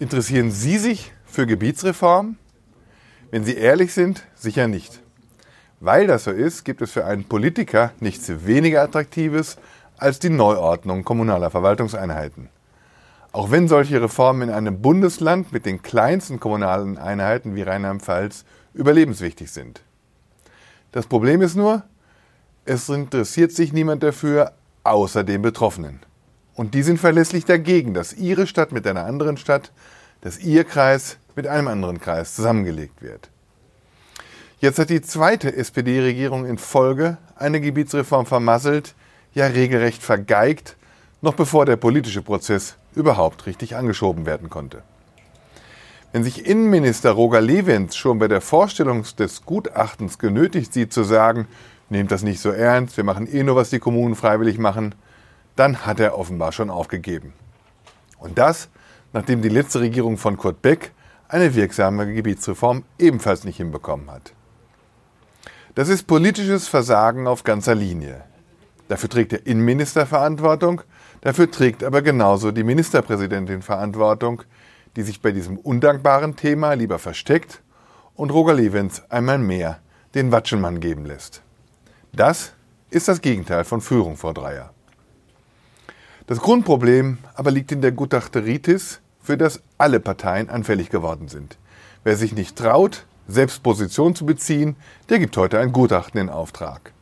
Interessieren Sie sich für Gebietsreform? Wenn Sie ehrlich sind, sicher nicht. Weil das so ist, gibt es für einen Politiker nichts weniger Attraktives als die Neuordnung kommunaler Verwaltungseinheiten. Auch wenn solche Reformen in einem Bundesland mit den kleinsten kommunalen Einheiten wie Rheinland-Pfalz überlebenswichtig sind. Das Problem ist nur, es interessiert sich niemand dafür, außer den Betroffenen. Und die sind verlässlich dagegen, dass ihre Stadt mit einer anderen Stadt, dass ihr Kreis mit einem anderen Kreis zusammengelegt wird. Jetzt hat die zweite SPD-Regierung in Folge eine Gebietsreform vermasselt, ja regelrecht vergeigt, noch bevor der politische Prozess überhaupt richtig angeschoben werden konnte. Wenn sich Innenminister Roger Lewens schon bei der Vorstellung des Gutachtens genötigt sieht zu sagen, nehmt das nicht so ernst, wir machen eh nur, was die Kommunen freiwillig machen, dann hat er offenbar schon aufgegeben. Und das, nachdem die letzte Regierung von Kurt Beck eine wirksame Gebietsreform ebenfalls nicht hinbekommen hat. Das ist politisches Versagen auf ganzer Linie. Dafür trägt der Innenminister Verantwortung, dafür trägt aber genauso die Ministerpräsidentin Verantwortung, die sich bei diesem undankbaren Thema lieber versteckt und Roger Levens einmal mehr den Watschenmann geben lässt. Das ist das Gegenteil von Führung vor Dreier. Das Grundproblem aber liegt in der Gutachteritis, für das alle Parteien anfällig geworden sind. Wer sich nicht traut, selbst Position zu beziehen, der gibt heute ein Gutachten in Auftrag.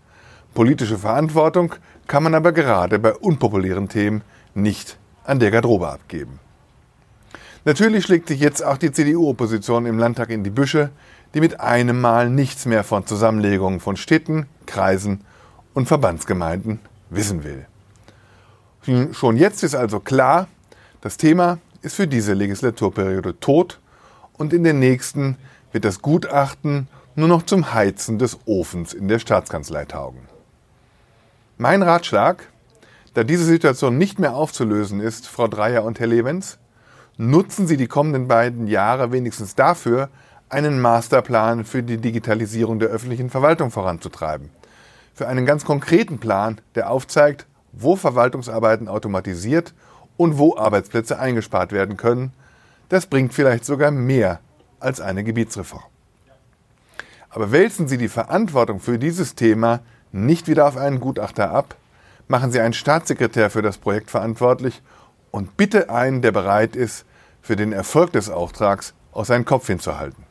Politische Verantwortung kann man aber gerade bei unpopulären Themen nicht an der Garderobe abgeben. Natürlich schlägt sich jetzt auch die CDU-Opposition im Landtag in die Büsche, die mit einem Mal nichts mehr von Zusammenlegungen von Städten, Kreisen und Verbandsgemeinden wissen will. Schon jetzt ist also klar, das Thema ist für diese Legislaturperiode tot und in der nächsten wird das Gutachten nur noch zum Heizen des Ofens in der Staatskanzlei taugen. Mein Ratschlag, da diese Situation nicht mehr aufzulösen ist, Frau Dreier und Herr Levens, nutzen Sie die kommenden beiden Jahre wenigstens dafür, einen Masterplan für die Digitalisierung der öffentlichen Verwaltung voranzutreiben. Für einen ganz konkreten Plan, der aufzeigt, wo Verwaltungsarbeiten automatisiert und wo Arbeitsplätze eingespart werden können. Das bringt vielleicht sogar mehr als eine Gebietsreform. Aber wälzen Sie die Verantwortung für dieses Thema nicht wieder auf einen Gutachter ab, machen Sie einen Staatssekretär für das Projekt verantwortlich und bitte einen, der bereit ist, für den Erfolg des Auftrags auch seinen Kopf hinzuhalten.